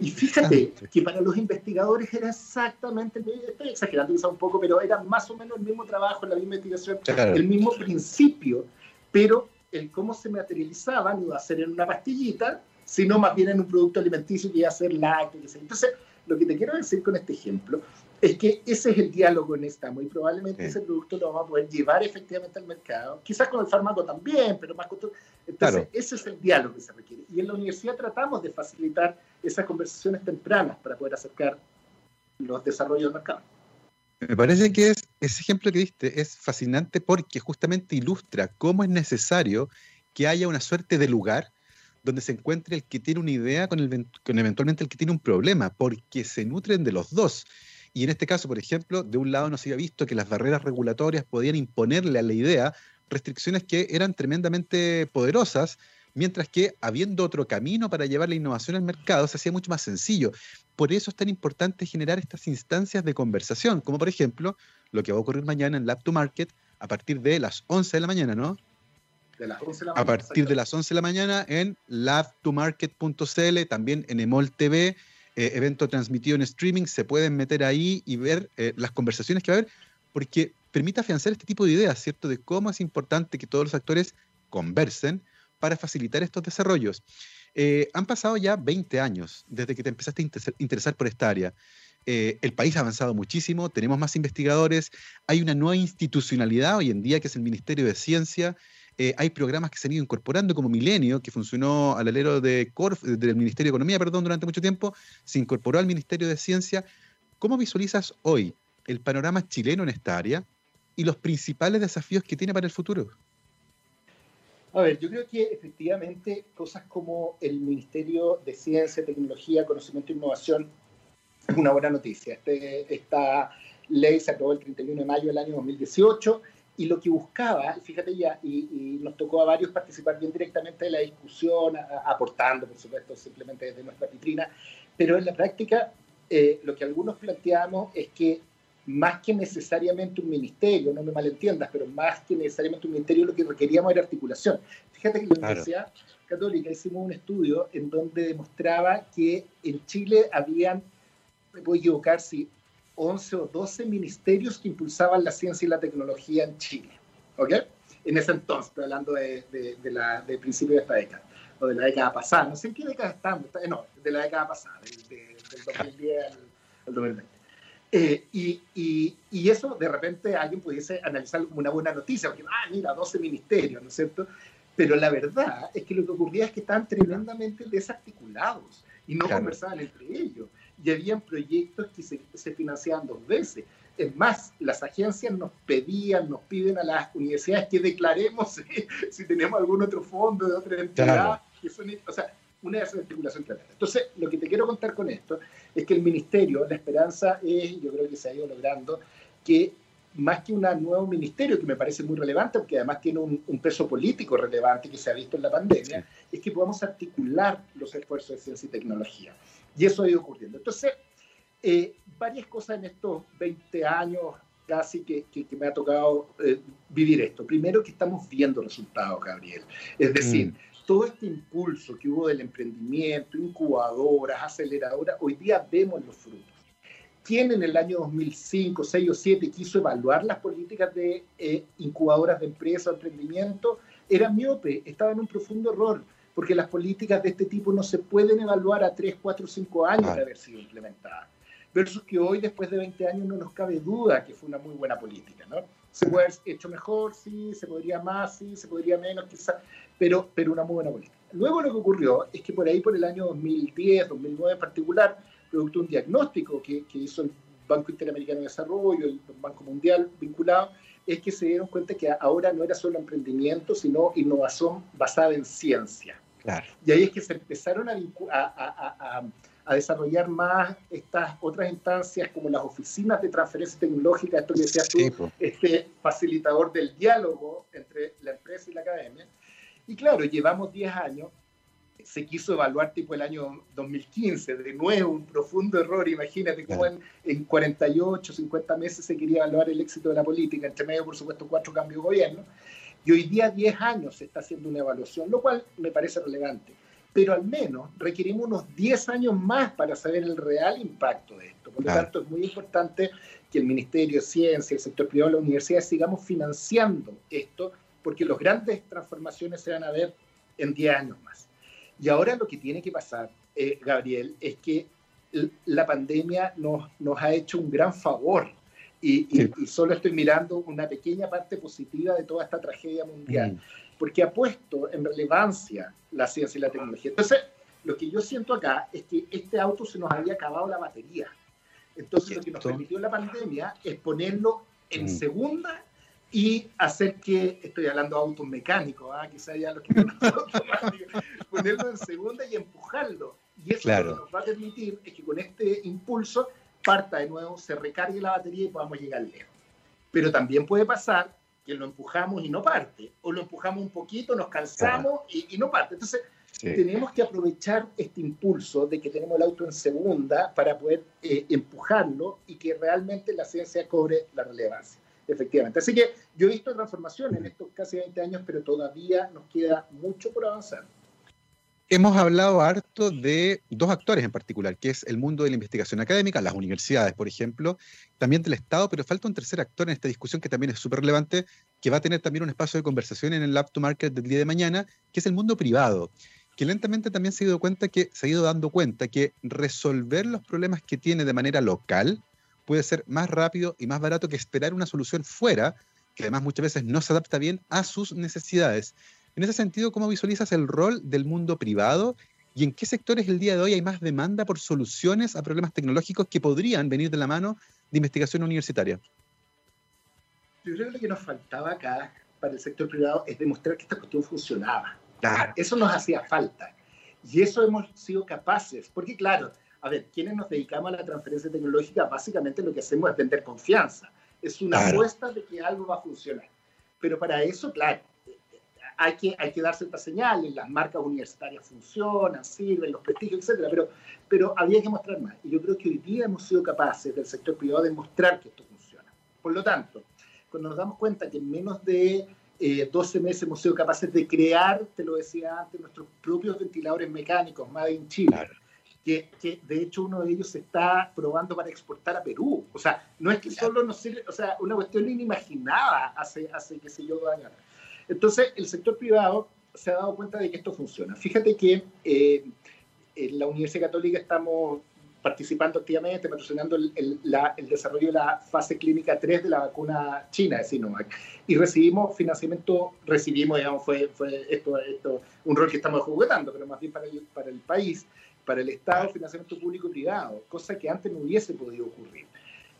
Y fíjate que para los investigadores era exactamente, estoy exagerando quizá un poco, pero era más o menos el mismo trabajo, la misma investigación, el mismo principio, pero el cómo se materializaba no iba a ser en una pastillita, sino más bien en un producto alimenticio que iba a ser lácteo. Entonces, lo que te quiero decir con este ejemplo es que ese es el diálogo en esta, muy probablemente ese producto lo vamos a poder llevar efectivamente al mercado, quizás con el fármaco también, pero más costoso. Entonces, ese es el diálogo que se requiere. Y en la universidad tratamos de facilitar esas conversaciones tempranas para poder acercar los desarrollos del mercado. Me parece que es, ese ejemplo que diste es fascinante porque justamente ilustra cómo es necesario que haya una suerte de lugar donde se encuentre el que tiene una idea con, el, con eventualmente el que tiene un problema, porque se nutren de los dos. Y en este caso, por ejemplo, de un lado no se había visto que las barreras regulatorias podían imponerle a la idea restricciones que eran tremendamente poderosas, mientras que habiendo otro camino para llevar la innovación al mercado se hacía mucho más sencillo. Por eso es tan importante generar estas instancias de conversación, como por ejemplo lo que va a ocurrir mañana en Lab to Market a partir de las 11 de la mañana, ¿no? De las 11 de la mañana. A partir de las 11 de la mañana en labtomarket.cl, también en Emol TV eh, evento transmitido en streaming, se pueden meter ahí y ver eh, las conversaciones que va a haber, porque permite afianzar este tipo de ideas, ¿cierto? De cómo es importante que todos los actores conversen para facilitar estos desarrollos. Eh, han pasado ya 20 años desde que te empezaste a interesar por esta área. el país ha avanzado muchísimo, tenemos más investigadores, hay una nueva institucionalidad hoy en día que es el Ministerio de Ciencia, eh, hay programas que se han ido incorporando, como Milenio, que funcionó al alero de Corf, del Ministerio de Economía perdón, durante mucho tiempo, se incorporó al Ministerio de Ciencia. ¿Cómo visualizas hoy el panorama chileno en esta área y los principales desafíos que tiene para el futuro? A ver, yo creo que efectivamente cosas como el Ministerio de Ciencia, Tecnología, Conocimiento e Innovación es una buena noticia. Este, esta ley se aprobó el 31 de mayo del año 2018 y lo que buscaba, fíjate ya, y, nos tocó a varios participar bien directamente de la discusión, aportando, por supuesto, simplemente desde nuestra vitrina, pero en la práctica eh, lo que algunos planteamos es que más que necesariamente un ministerio, no me malentiendas, pero más que necesariamente un ministerio, lo que requeríamos era articulación. Fíjate que en la Universidad Católica hicimos un estudio en donde demostraba que en Chile habían, me puedo equivocar si 11 o 12 ministerios que impulsaban la ciencia y la tecnología en Chile. ¿Ok? En ese entonces, estoy hablando de, de, la, de principio de esta década, o de la década pasada, no sé en qué década estamos, no, de la década pasada, del 2010 al, 2020. Eh, y, y, y, eso de repente alguien pudiese analizarlo como una buena noticia, porque, ah, mira, 12 ministerios, ¿no es cierto? Pero la verdad es que lo que ocurría es que estaban tremendamente desarticulados y no conversaban entre ellos y habían proyectos que se, se, financiaban dos veces. Es más, las agencias nos pedían, nos piden a las universidades que declaremos si tenemos algún otro fondo de otra entidad. o sea, una desarticulación tremenda. Entonces, lo que te quiero contar con esto es que el ministerio, la esperanza es, yo creo que se ha ido logrando, que más que un nuevo ministerio, que me parece muy relevante, porque además tiene un, peso político relevante que se ha visto en la pandemia, es que podamos articular los esfuerzos de ciencia y tecnología. Y eso ha ido ocurriendo. Entonces, eh, varias cosas en estos 20 años casi que, que, me ha tocado eh, vivir esto. Primero que estamos viendo resultados, Gabriel. Es decir, mm. todo este impulso que hubo del emprendimiento, incubadoras, aceleradoras, hoy día vemos los frutos. ¿Quién en el año 2005, 6 o 7 quiso evaluar las políticas de eh, incubadoras de empresa o emprendimiento? Era miope, estaba en un profundo error porque las políticas de este tipo no se pueden evaluar a 3, 4, 5 años de haber sido implementadas. Versus que hoy, después de 20 años, no nos cabe duda que fue una muy buena política, ¿no? Se puede haber hecho mejor, sí, se podría más, sí, se podría menos, quizás, pero, pero una muy buena política. Luego lo que ocurrió es que por ahí, por el año 2010, 2009 en particular, producto de un diagnóstico que, que hizo el Banco Interamericano de Desarrollo, el Banco Mundial vinculado, es que se dieron cuenta que ahora no era solo emprendimiento, sino innovación basada en ciencia. Y ahí es que se empezaron a, a, a, desarrollar más estas otras instancias como las oficinas de transferencia tecnológica, esto que decías tú, este facilitador del diálogo entre la empresa y la academia. Y claro, llevamos 10 años se quiso evaluar tipo el año 2015, de nuevo un profundo error, imagínate cómo en, en, 48, 50 meses se quería evaluar el éxito de la política, entre medio por supuesto cuatro cambios de gobierno, y hoy día 10 años se está haciendo una evaluación, lo cual me parece relevante, pero al menos requerimos unos 10 años más para saber el real impacto de esto, por lo tanto es muy importante que el Ministerio de Ciencia, el sector privado, la universidad sigamos financiando esto, porque las grandes transformaciones se van a ver en 10 años más. Y ahora lo que tiene que pasar, eh, Gabriel, es que la pandemia nos, nos ha hecho un gran favor y, solo estoy mirando una pequeña parte positiva de toda esta tragedia mundial, mm. porque ha puesto en relevancia la ciencia y la tecnología. Entonces, lo que yo siento acá es que este auto se nos había acabado la batería. Entonces, lo que nos permitió la pandemia es ponerlo en mm. segunda y hacer que, estoy hablando de autos mecánicos, ¿ah? quizás ya los que ponerlo en segunda y empujarlo. Y eso lo que nos va a permitir es que con este impulso parta de nuevo, se recargue la batería y podamos llegar lejos. Pero también puede pasar que lo empujamos y no parte, o lo empujamos un poquito, nos cansamos y, no parte. Entonces, tenemos que aprovechar este impulso de que tenemos el auto en segunda para poder eh, empujarlo y que realmente la ciencia cobre la relevancia efectivamente. Así que yo he visto transformación en estos casi 20 años, pero todavía nos queda mucho por avanzar. Hemos hablado harto de dos actores en particular, que es el mundo de la investigación académica, las universidades, por ejemplo, también del Estado, pero falta un tercer actor en esta discusión que también es súper relevante, que va a tener también un espacio de conversación en el Lab to Market del día de mañana, que es el mundo privado, que lentamente también se ha ido cuenta que se ha ido dando cuenta que resolver los problemas que tiene de manera local, puede ser más rápido y más barato que esperar una solución fuera, que además muchas veces no se adapta bien a sus necesidades. En ese sentido, ¿cómo visualizas el rol del mundo privado y en qué sectores el día de hoy hay más demanda por soluciones a problemas tecnológicos que podrían venir de la mano de investigación universitaria? Yo creo que lo que nos faltaba acá para el sector privado es demostrar que esta cuestión funcionaba. Eso nos hacía falta. Y eso hemos sido capaces, porque claro, a ver, quienes nos dedicamos a la transferencia tecnológica, básicamente lo que hacemos es vender confianza. Es una apuesta de que algo va a funcionar. Pero para eso, claro, hay que, hay que dar ciertas señales, las marcas universitarias funcionan, sirven, los prestigios, etc. Pero, pero había que mostrar más. Y yo creo que hoy día hemos sido capaces del sector privado de mostrar que esto funciona. Por lo tanto, cuando nos damos cuenta que en menos de 12 eh, meses hemos sido capaces de crear, te lo decía antes, nuestros propios ventiladores mecánicos, Made in Chile, que, de hecho uno de ellos se está probando para exportar a Perú. O sea, no es que solo nos sirve, o sea, una cuestión inimaginada hace, hace qué sé yo, dos años. Entonces, el sector privado se ha dado cuenta de que esto funciona. Fíjate que eh, en la Universidad Católica estamos participando activamente, patrocinando el, desarrollo de la fase clínica 3 de la vacuna china de Sinovac. Y recibimos financiamiento, recibimos, digamos, fue, fue esto, esto, un rol que estamos juguetando, pero más bien para el, para el país, para el Estado, financiamiento público y privado, cosa que antes no hubiese podido ocurrir.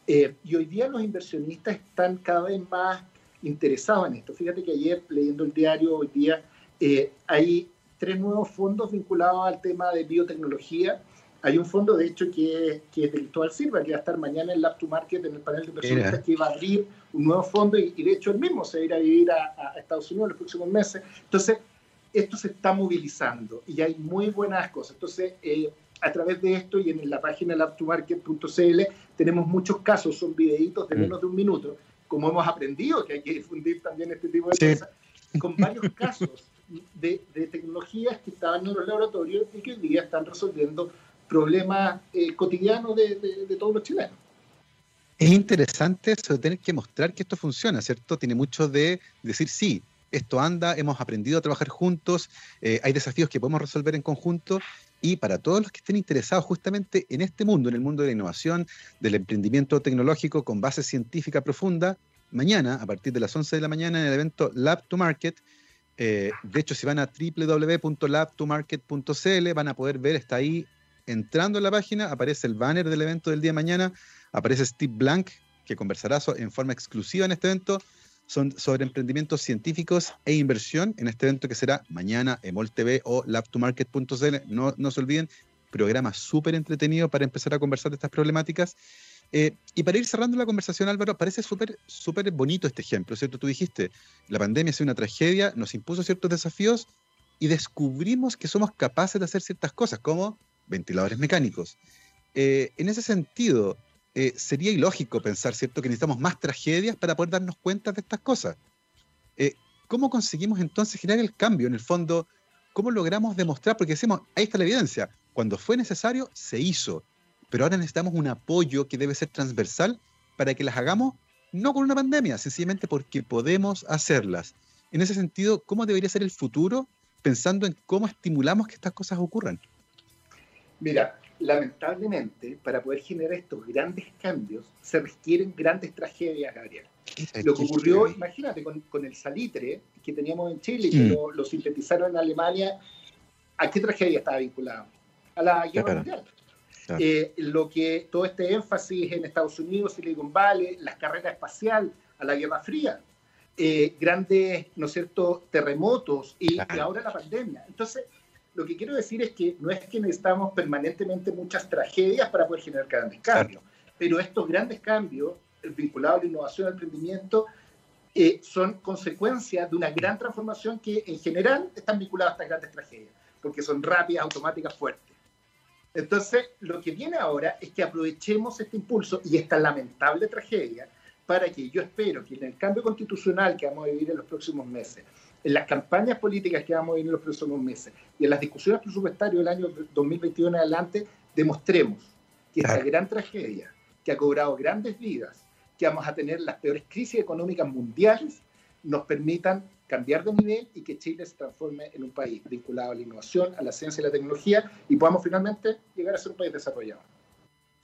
Eh, y hoy día los inversionistas están cada vez más interesados en esto. Fíjate que ayer, leyendo el diario, hoy día eh, hay tres nuevos fondos vinculados al tema de biotecnología. Hay un fondo, de hecho, que, que es del Cristóbal Silva, que va a estar mañana en Lab to Market, en el panel de inversionistas, que va a abrir un nuevo fondo y, de hecho él mismo se va a ir a vivir a, a Estados Unidos en los próximos meses. Entonces, esto se está movilizando y hay muy buenas cosas. Entonces, eh, a través de esto y en la página labtomarket.cl tenemos muchos casos, son videitos de mm. menos de un minuto, como hemos aprendido que hay que difundir también este tipo de cosas, con varios casos de, tecnologías que estaban en los laboratorios y que hoy día están resolviendo problemas eh, cotidianos de, de todos los chilenos. Es interesante eso de tener que mostrar que esto funciona, ¿cierto? Tiene mucho de decir sí, esto anda, hemos aprendido a trabajar juntos, eh, hay desafíos que podemos resolver en conjunto y para todos los que estén interesados justamente en este mundo, en el mundo de la innovación, del emprendimiento tecnológico con base científica profunda, mañana a partir de las 11 de la mañana en el evento Lab to Market. Eh, de hecho, si van a www.labtomarket.cl van a poder ver, está ahí entrando en la página, aparece el banner del evento del día de mañana Aparece Steve Blank, que conversará en forma exclusiva en este evento son sobre emprendimientos científicos e inversión en este evento que será mañana en MOL TV o lab2market.cl. No, no se olviden, programa súper entretenido para empezar a conversar de estas problemáticas. Eh, y para ir cerrando la conversación, Álvaro, parece súper súper bonito este ejemplo, ¿cierto? Tú dijiste, la pandemia ha sido una tragedia, nos impuso ciertos desafíos y descubrimos que somos capaces de hacer ciertas cosas, como ventiladores mecánicos. Eh, en ese sentido, eh, sería ilógico pensar, ¿cierto?, que necesitamos más tragedias para poder darnos cuenta de estas cosas. Eh, ¿Cómo conseguimos entonces generar el cambio? En el fondo, ¿cómo logramos demostrar? Porque decimos, ahí está la evidencia, cuando fue necesario, se hizo, pero ahora necesitamos un apoyo que debe ser transversal para que las hagamos no con una pandemia, sencillamente porque podemos hacerlas. En ese sentido, ¿cómo debería ser el futuro pensando en cómo estimulamos que estas cosas ocurran? Mira, lamentablemente, para poder generar estos grandes cambios, se requieren grandes tragedias, Gabriel. Lo que ocurrió, imagínate, con, el salitre que teníamos en Chile, que mm. lo, sintetizaron en Alemania, ¿a qué tragedia estaba vinculado? A la guerra mundial. Eh, lo que todo este énfasis en Estados Unidos, Silicon Valley, las carreras espacial, a la Guerra Fría, eh, grandes, ¿no es cierto?, terremotos y, y ahora la pandemia. Entonces, lo que quiero decir es que no es que necesitamos permanentemente muchas tragedias para poder generar grandes cambios, pero estos grandes cambios vinculados a la innovación, al emprendimiento, eh, son consecuencias de una gran transformación que en general están vinculadas a estas grandes tragedias, porque son rápidas, automáticas, fuertes. Entonces, lo que viene ahora es que aprovechemos este impulso y esta lamentable tragedia para que yo espero que en el cambio constitucional que vamos a vivir en los próximos meses, en las campañas políticas que vamos a vivir en los próximos meses y en las discusiones presupuestarias del año 2021 en adelante, demostremos que esta gran tragedia que ha cobrado grandes vidas, que vamos a tener las peores crisis económicas mundiales, nos permitan cambiar de nivel y que Chile se transforme en un país vinculado a la innovación, a la ciencia y la tecnología y podamos finalmente llegar a ser un país desarrollado.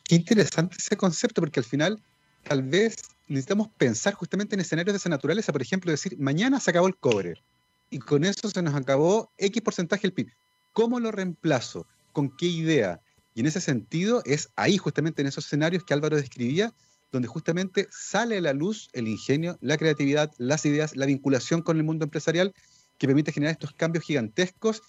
Qué interesante ese concepto, porque al final tal vez necesitamos pensar justamente en escenarios de esa naturaleza, por ejemplo, decir, mañana se acabó el cobre y con eso se nos acabó X porcentaje del PIB. ¿Cómo lo reemplazo? ¿Con qué idea? Y en ese sentido es ahí justamente en esos escenarios que Álvaro describía, donde justamente sale a la luz el ingenio, la creatividad, las ideas, la vinculación con el mundo empresarial que permite generar estos cambios gigantescos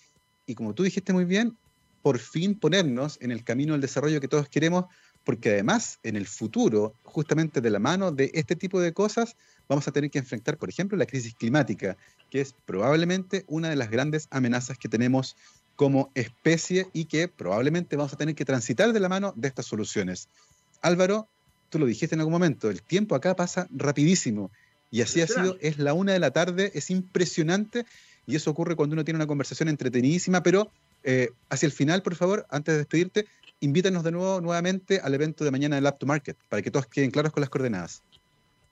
y como tú dijiste muy bien, por fin ponernos en el camino del desarrollo que todos queremos, porque además en el futuro, justamente de la mano de este tipo de cosas, vamos a tener que enfrentar, por ejemplo, la crisis climática, que es probablemente una de las grandes amenazas que tenemos como especie y que probablemente vamos a tener que transitar de la mano de estas soluciones. Álvaro, tú lo dijiste en algún momento, el tiempo acá pasa rapidísimo y así ha sido, es la una de la tarde, es impresionante y eso ocurre cuando uno tiene una conversación entretenidísima, pero eh, hacia el final, por favor, antes de despedirte, invítanos de nuevo nuevamente al evento de mañana del Lab to Market, para que todos queden claros con las coordenadas.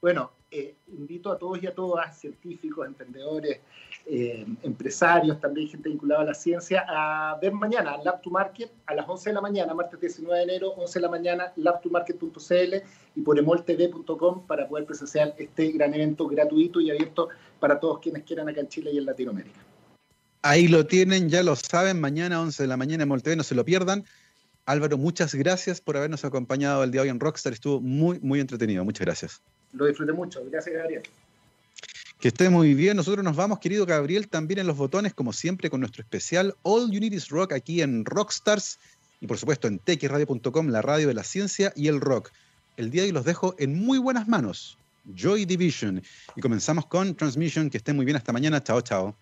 Bueno, eh, invito a todos y a todas, científicos, emprendedores, eh, empresarios, también gente vinculada a la ciencia, a ver mañana Lab to Market a las 11 de la mañana, martes 19 de enero, 11 de la mañana, lab2market.cl y por emoltv.com para poder presenciar este gran evento gratuito y abierto para todos quienes quieran acá en Chile y en Latinoamérica. Ahí lo tienen, ya lo saben, mañana 11 de la mañana en MolTV, no se lo pierdan. Álvaro, muchas gracias por habernos acompañado el día de hoy en Rockstar. Estuvo muy, muy entretenido. Muchas gracias. Lo disfruté mucho. Gracias, Gabriel. Que esté muy bien. Nosotros nos vamos, querido Gabriel, también en los botones, como siempre, con nuestro especial All You Need Is Rock aquí en Rockstars y, por supuesto, en txradio.com, la radio de la ciencia y el rock. El día de hoy los dejo en muy buenas manos. Joy Division. Y comenzamos con Transmission. Que esté muy bien hasta mañana. Chao, chao.